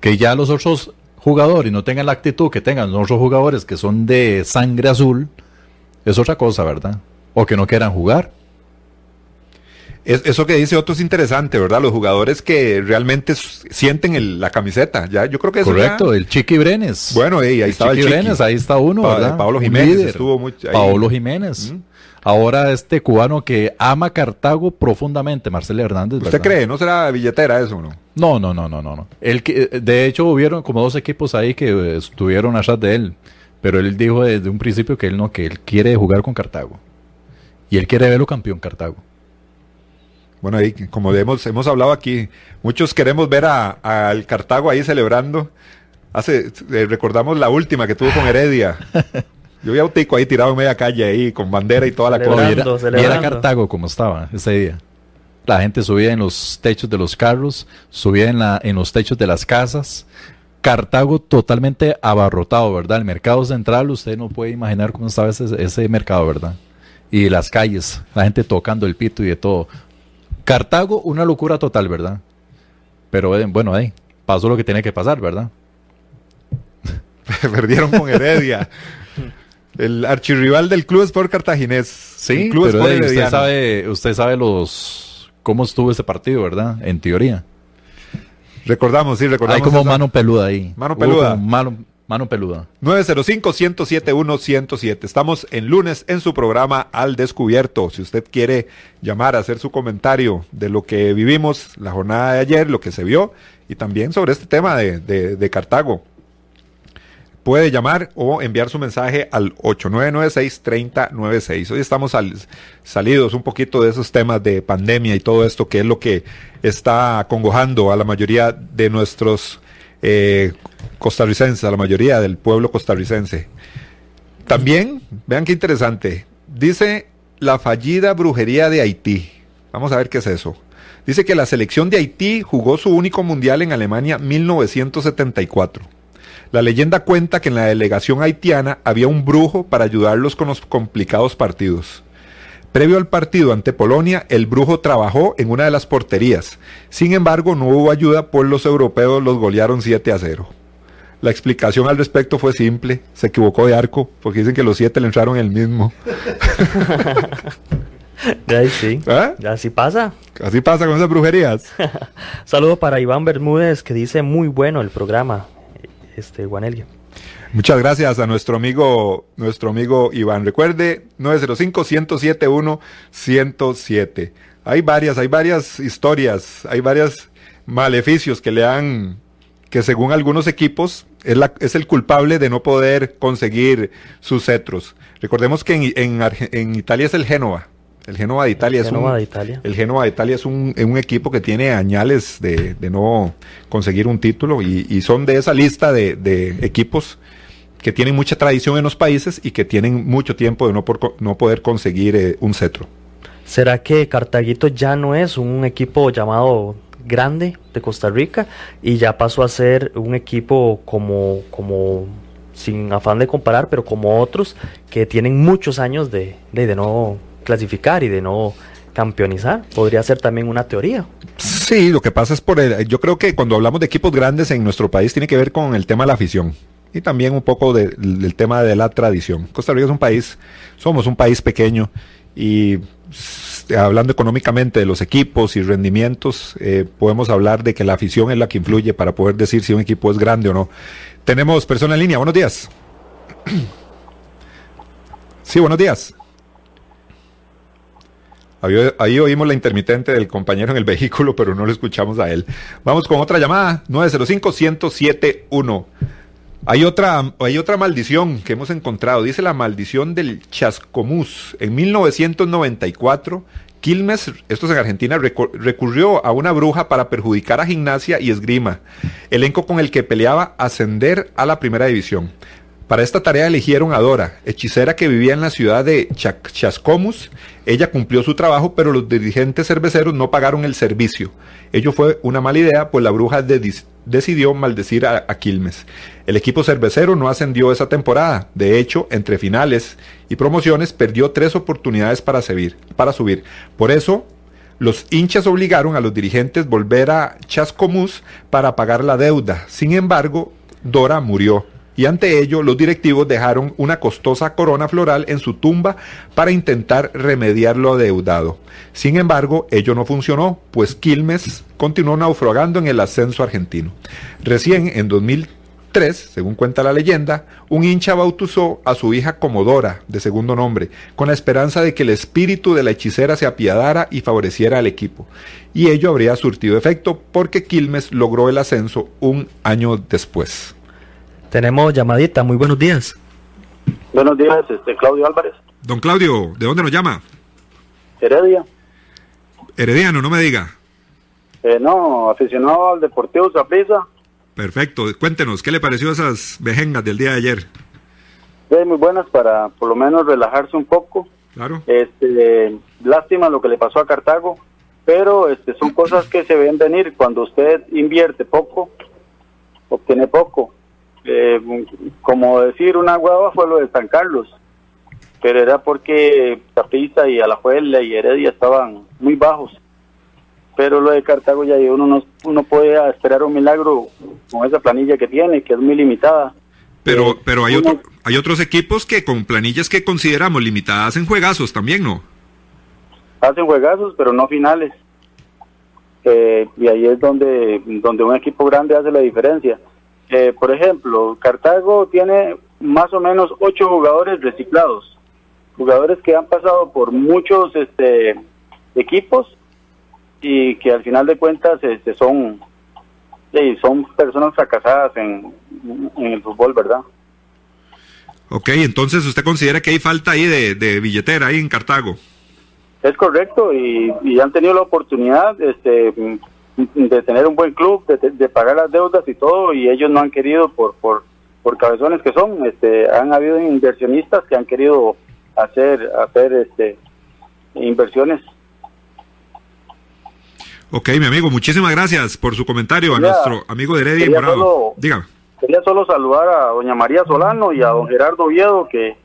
Que ya los otros jugadores no tengan la actitud que tengan los otros jugadores que son de sangre azul, es otra cosa, ¿verdad? O que no quieran jugar. Es- eso que dice otro es interesante, ¿verdad? Los jugadores que realmente sienten el- la camiseta. Ya, yo creo que eso Correcto, ya- el Chiqui Brenes. Bueno, ey, ahí El estaba el Chiqui. Brenes, ahí está uno, Pa- ¿verdad? Paolo Un Jiménez líder. estuvo muy- ahí. Paolo Jiménez. Mm. Ahora este cubano que ama Cartago profundamente, Marcel Hernández. ¿Usted cree? ¿No será billetera eso, no? No, no, no, no, no. no. El que, eh, de hecho, hubieron como dos equipos ahí que eh, estuvieron atrás de él. Pero él dijo desde un principio que él no, que él quiere jugar con Cartago. Y él quiere verlo campeón Cartago. Bueno, ahí, como hemos, hemos hablado aquí, muchos queremos ver a- al Cartago ahí celebrando. Hace, eh, recordamos la última que tuvo con Heredia. Yo vi a un tico ahí tirado en media calle ahí, con bandera y toda la cosa. Celebrando. viera Cartago como estaba ese día. La gente subía en los techos de los carros, subía en, la, en los techos de las casas. Cartago totalmente abarrotado, ¿verdad? El mercado central, usted no puede imaginar cómo estaba ese, ese mercado, ¿verdad? Y las calles, la gente tocando el pito y de todo. Cartago, una locura total, ¿verdad? Pero eh, bueno, ahí pasó lo que tenía que pasar, ¿verdad? Perdieron con Heredia. El archirrival del Club Sport Cartaginés. Sí, El Club pero Sport eh, usted sabe, usted sabe los cómo estuvo ese partido, ¿verdad? En teoría. Recordamos, sí, recordamos. Hay como esa- mano peluda ahí. Mano peluda. Mano, mano peluda. 905-107-107. Estamos en lunes en su programa Al Descubierto. Si usted quiere llamar a hacer su comentario de lo que vivimos la jornada de ayer, lo que se vio, y también sobre este tema de, de- de Cartago, puede llamar o enviar su mensaje al 8996-3096. Hoy estamos sal- salidos un poquito de esos temas de pandemia y todo esto que es lo que está acongojando a la mayoría de nuestros eh, costarricenses, a la mayoría del pueblo costarricense. También, vean qué interesante, dice la fallida brujería de Haití. Vamos a ver qué es eso. Dice que la selección de Haití jugó su único mundial en Alemania 1974. La leyenda cuenta que en la delegación haitiana había un brujo para ayudarlos con los complicados partidos. Previo al partido ante Polonia, el brujo trabajó en una de las porterías. Sin embargo, no hubo ayuda, pues los europeos los golearon 7 a 0. La explicación al respecto fue simple, se equivocó de arco, porque dicen que los siete le entraron el mismo. Ya ahí sí. Ya así pasa. Así pasa con esas brujerías. Saludo para Iván Bermúdez que dice muy bueno el programa. Este. Muchas gracias a nuestro amigo, nuestro amigo Iván. Recuerde, 905-107-107. Hay varias, hay varias historias, hay varios maleficios que le han, que según algunos equipos es, el culpable de no poder conseguir sus cetros. Recordemos que en Italia es el Génova. El Génova de Italia es un, de Italia. el Génova de Italia es un, un equipo que tiene añales de, de no conseguir un título y, y son de esa lista de, de equipos que tienen mucha tradición en los países y que tienen mucho tiempo de no, por no poder conseguir eh, un cetro. ¿Será que Cartaguito ya no es un equipo llamado grande de Costa Rica y ya pasó a ser un equipo como, como sin afán de comparar, pero como otros que tienen muchos años de, de, de no clasificar y de no campeonizar? Podría ser también una teoría. Sí, lo que pasa es por el, yo creo que cuando hablamos de equipos grandes en nuestro país tiene que ver con el tema de la afición y también un poco de- del tema de la tradición. Costa Rica es un país, somos un país pequeño y hablando económicamente de los equipos y rendimientos, eh, podemos hablar de que la afición es la que influye para poder decir si un equipo es grande o no. Tenemos persona en línea, buenos días. Sí, buenos días. Ahí, oímos la intermitente del compañero en el vehículo, pero no lo escuchamos a él. Vamos con otra llamada, 905-1071. Hay otra, hay otra maldición que hemos encontrado, dice la maldición del Chascomús. En 1994, Quilmes, esto es en Argentina, recu- recurrió a una bruja para perjudicar a gimnasia y esgrima, elenco con el que peleaba ascender a la primera división. Para esta tarea eligieron a Dora, hechicera que vivía en la ciudad de Chascomús. Ella cumplió su trabajo, pero los dirigentes cerveceros no pagaron el servicio. Ello fue una mala idea, pues la bruja de- decidió maldecir a, a Quilmes. El equipo cervecero no ascendió esa temporada. De hecho, entre finales y promociones perdió tres oportunidades para subir. Por eso, los hinchas obligaron a los dirigentes volver a Chascomús para pagar la deuda. Sin embargo, Dora murió. Y ante ello, los directivos dejaron una costosa corona floral en su tumba para intentar remediar lo adeudado. Sin embargo, ello no funcionó, pues Quilmes continuó naufragando en el ascenso argentino. Recién, en 2003, según cuenta la leyenda, un hincha bautizó a su hija como Dora, de segundo nombre, con la esperanza de que el espíritu de la hechicera se apiadara y favoreciera al equipo. Y ello habría surtido efecto porque Quilmes logró el ascenso un año después. Tenemos llamadita, muy buenos días. Buenos días, este Claudio Álvarez, Don Claudio, ¿de dónde nos llama? Heredia. Herediano, no me diga. Eh, no, aficionado al Deportivo Saprissa. Perfecto, cuéntenos, ¿qué le pareció esas vejengas del día de ayer? Eh, muy buenas para por lo menos relajarse un poco. Claro. Este, lástima lo que le pasó a Cartago, pero este, son cosas que se ven venir. Cuando usted invierte poco, obtiene poco. Eh, como decir una hueva fue lo de San Carlos, pero era porque Saprissa y Alajuela y Heredia estaban muy bajos. Pero lo de Cartago ya uno no uno puede esperar un milagro con esa planilla que tiene, que es muy limitada. Pero, Eh, pero hay, uno- otro, hay otros equipos que con planillas que consideramos limitadas en juegazos también, ¿no? hacen juegazos, pero no finales. Eh, y ahí es donde, donde un equipo grande hace la diferencia. Eh, por ejemplo, Cartago tiene más o menos ocho jugadores reciclados, jugadores que han pasado por muchos este, equipos y que al final de cuentas este, son, sí, son personas fracasadas en, en el fútbol, ¿verdad? Ok, entonces usted considera que hay falta ahí de, de billetera ahí en Cartago. Es correcto y, y han tenido la oportunidad este, de tener un buen club, de, de pagar las deudas y todo y ellos no han querido por por, por cabezones que son. Este, han habido inversionistas que han querido hacer hacer este inversiones. Ok, mi amigo, muchísimas gracias por su comentario a nuestro amigo de Heredia Morado. solo- Dígame. Quería solo saludar a doña María Solano y a don Gerardo Oviedo que,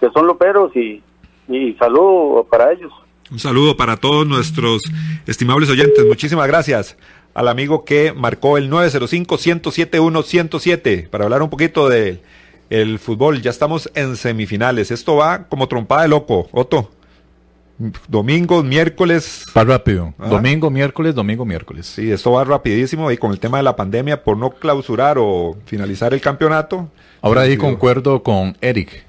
que son loperos y, y saludo para ellos. Un saludo para todos nuestros estimables oyentes. Muchísimas gracias al amigo que marcó el 905-107-107 para hablar un poquito de el fútbol. Ya estamos en semifinales. Esto va como trompada de loco, Otto. Domingos, miércoles. Va rápido. Domingo, miércoles, domingo, miércoles. Sí, esto va rapidísimo y con el tema de la pandemia por no clausurar o finalizar el campeonato. Ahora ahí concuerdo con Eric.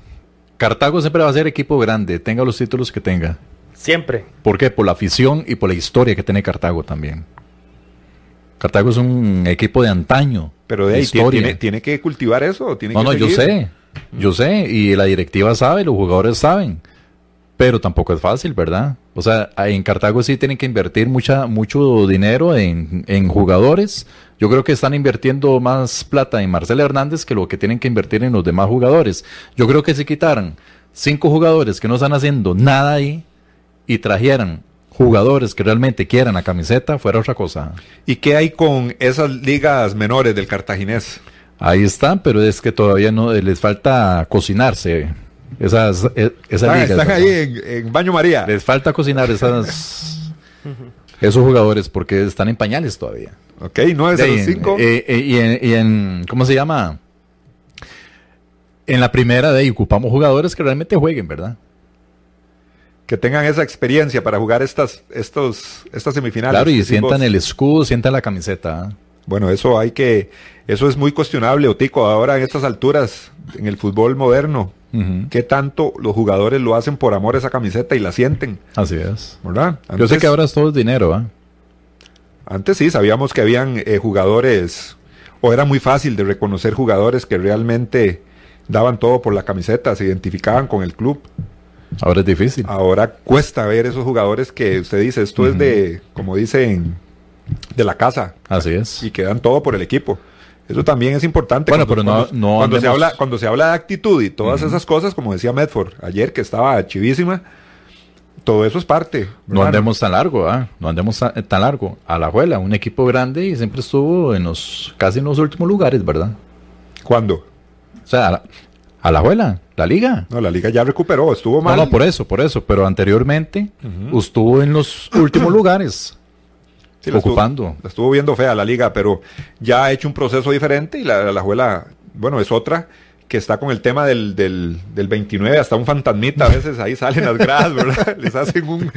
Cartago siempre va a ser equipo grande, tenga los títulos que tenga. Siempre. ¿Por qué? Por la afición y por la historia que tiene Cartago también. Cartago es un equipo de antaño. Pero de ahí tiene, historia. tiene, tiene que cultivar eso. Tiene No, que no, yo seguir. sé, yo sé, y la directiva sabe, los jugadores saben, pero tampoco es fácil, ¿verdad? O sea, en Cartago sí tienen que invertir mucha, mucho dinero en, en jugadores. Yo creo que están invirtiendo más plata en Marcelo Hernández que lo que tienen que invertir en los demás jugadores. Yo creo que si quitaran cinco jugadores que no están haciendo nada ahí y trajeran jugadores que realmente quieran la camiseta, fuera otra cosa. ¿Y qué hay con esas ligas menores del cartaginés? Ahí están, pero es que todavía no les falta cocinarse. Esas, e- esas Están, ligas, están ¿verdad? ahí en, en Baño María. Les falta cocinar esas, esos jugadores porque están en pañales todavía. Ok, 905. De ahí, eh, eh, y, en, y en- ¿cómo se llama? En la primera de ahí ocupamos jugadores que realmente jueguen, ¿verdad? Que tengan esa experiencia para jugar estas, estos, estas semifinales. claro, y sientan el escudo, sientan la camiseta. ¿ah? Bueno, eso hay que, eso es muy cuestionable, Otico, ahora en estas alturas, en el fútbol moderno, Ujú. qué tanto los jugadores lo hacen por amor a esa camiseta y la sienten, Así es. ¿verdad? Yo sé Antes- que ahora es todo dinero, ¿ah? Antes sí, sabíamos que habían eh, jugadores, o era muy fácil de reconocer jugadores que realmente daban todo por la camiseta, se identificaban con el club. Ahora es difícil. Ahora cuesta ver esos jugadores que usted dice, esto es de, como dicen, de la casa, Así es. y que dan todo por el equipo. Eso también es importante. Bueno, cuando, pero no- cuando- no cuando se habla cuando se habla de actitud y todas esas cosas, como decía Medford ayer que estaba chivísima, todo eso es parte. No andemos tan largo, ¿ah? No andemos ta- tan largo. A la Juela, un equipo grande y siempre estuvo en los casi en los últimos lugares, ¿verdad? ¿Cuándo? O sea, a la, a la Juela, la liga. No, la liga ya recuperó, estuvo No, mal. no, por eso, por eso. Pero anteriormente estuvo en los últimos lugares. Sí, la estuvo- ocupando. la estuvo viendo fea la liga, pero ya ha hecho un proceso diferente y la, la Juela, bueno, es otra que está con el tema del, del, del 29, hasta un fantasmita, a veces ahí salen las gradas, ¿verdad? Les hacen un,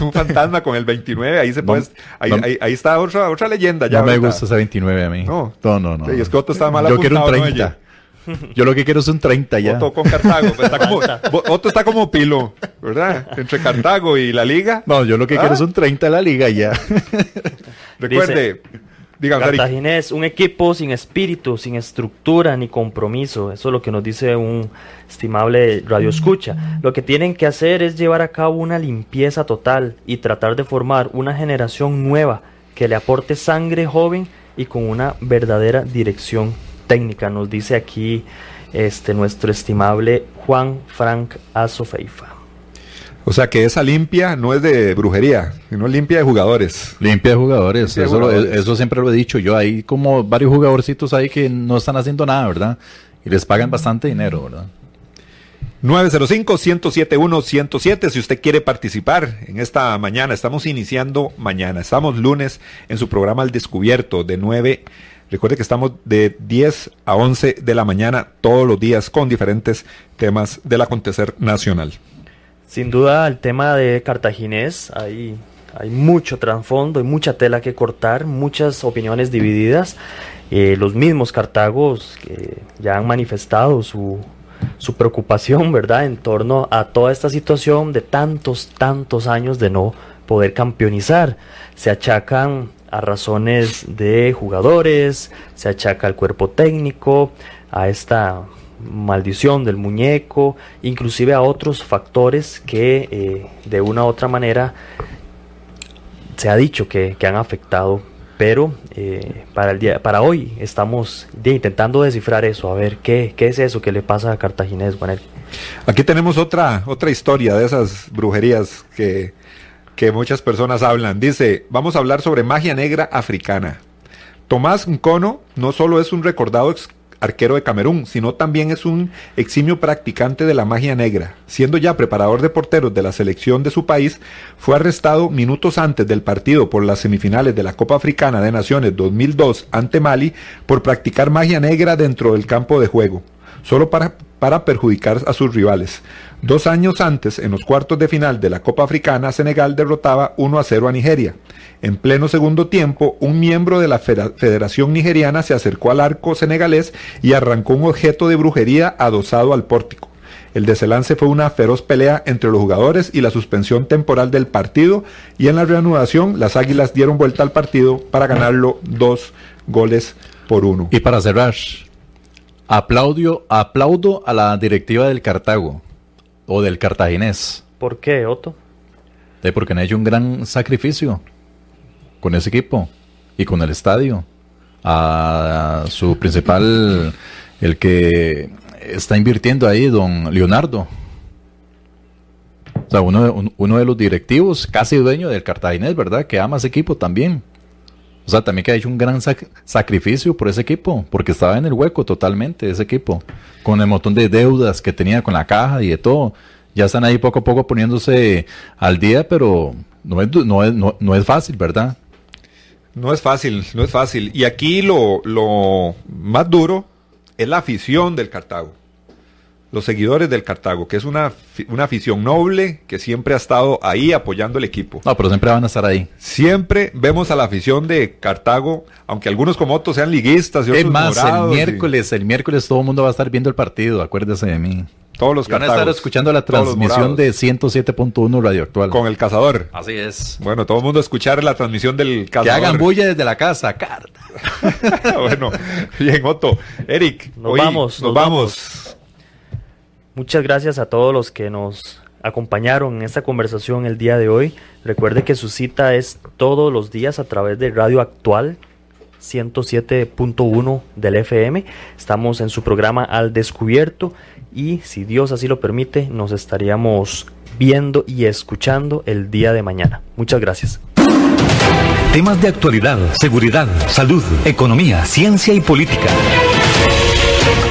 un fantasma con el 29, ahí se No, puede, ahí, no. ahí, ahí está otra, otra leyenda ya. no me gusta ese 29 a mí. No. no, no. no. Sí, es que Otto está mal Yo quiero un apuntado, ¿no, 30. Yo lo que quiero es un 30 ya. Otto con Cartago, pues, está como, Otto está como pilo, ¿verdad? Entre Cartago y la liga. No, yo lo que ¿Ah? quiero es un 30 de la liga ya. Recuerde, Eric. Cartaginés, un equipo sin espíritu, sin estructura ni compromiso. Eso es lo que nos dice un estimable radio escucha. Lo que tienen que hacer es llevar a cabo una limpieza total y tratar de formar una generación nueva que le aporte sangre joven y con una verdadera dirección técnica. Nos dice aquí este nuestro estimable Juan Frank Azofeifa. O sea que esa limpia no es de brujería, sino limpia de jugadores. Limpia de jugadores, Limpia de eso, lo- jugadores. eso siempre lo he dicho. Yo hay como varios jugadorcitos ahí que no están haciendo nada, ¿verdad? Y les pagan bastante dinero, ¿verdad? 905-107-107 si usted quiere participar en esta mañana. Estamos iniciando mañana. Estamos lunes en su programa Al Descubierto de 9. Recuerde que estamos de 10 a 11 de la mañana todos los días con diferentes temas del acontecer nacional. Sin duda el tema de Cartaginés, hay, hay mucho trasfondo, hay mucha tela que cortar, muchas opiniones divididas. Eh, los mismos cartagos que ya han manifestado su, su preocupación, ¿verdad?, en torno a toda esta situación de tantos, tantos años de no poder campeonizar. Se achacan a razones de jugadores, se achaca al cuerpo técnico, a esta maldición del muñeco, inclusive a otros factores que eh, de una u otra manera se ha dicho que, que han afectado. Pero eh, para, el día, para hoy estamos intentando descifrar eso, a ver qué, qué es eso que le pasa a Cartaginés, Juanel. Aquí tenemos otra, otra historia de esas brujerías que, que muchas personas hablan. Dice, vamos a hablar sobre magia negra africana. Tomás Nkono no solo es un recordado arquero de Camerún, sino también es un eximio practicante de la magia negra. Siendo ya preparador de porteros de la selección de su país, fue arrestado minutos antes del partido por las semifinales de la Copa Africana de Naciones 2002 ante Mali por practicar magia negra dentro del campo de juego solo para, para perjudicar a sus rivales. Dos años antes, en los cuartos de final de la Copa Africana, Senegal derrotaba 1 a 0 a Nigeria. En pleno segundo tiempo, un miembro de la Federación Nigeriana se acercó al arco senegalés y arrancó un objeto de brujería adosado al pórtico. El desenlace fue una feroz pelea entre los jugadores y la suspensión temporal del partido y en la reanudación las Águilas dieron vuelta al partido para ganarlo dos goles por uno. Y para cerrar, aplaudio, aplaudo a la directiva del Cartago o del Cartaginés, ¿Por qué, Otto? de porque han hecho un gran sacrificio con ese equipo y con el estadio. A su principal, el que está invirtiendo ahí, don Leonardo. O sea, uno uno de los directivos, casi dueño del Cartaginés, ¿verdad? Que ama ese equipo también. O sea, también que ha hecho un gran sac- sacrificio por ese equipo, porque estaba en el hueco totalmente ese equipo, con el montón de deudas que tenía con la caja y de todo. Ya están ahí poco a poco poniéndose al día, pero no es, no es, no, no es fácil, ¿verdad? No es fácil, no es fácil. Y aquí lo, lo más duro es la afición del Cartago. Los seguidores del Cartago, que es una, una afición noble que siempre ha estado ahí apoyando el equipo. No, pero siempre van a estar ahí. Siempre vemos a la afición de Cartago, aunque algunos como Otto sean liguistas y otros Es más, el morados y miércoles, el miércoles todo el mundo va a estar viendo el partido, acuérdese de mí. todos los Y van a estar Cartagos, escuchando la transmisión de 107.1 Radio Actual. con el cazador. Así es. Bueno, todo el mundo escuchar la transmisión del Que cazador. hagan bulla desde la casa, carta. bueno, bien, Otto. Eric, Nos hoy vamos, nos, nos vamos. Muchas gracias a todos los que nos acompañaron en esta conversación el día de hoy. Recuerde que su cita es todos los días a través de Radio Actual 107.1 del FM. Estamos en su programa Al Descubierto y si Dios así lo permite, nos estaríamos viendo y escuchando el día de mañana. Muchas gracias. Temas de actualidad, seguridad, salud, economía, ciencia y política.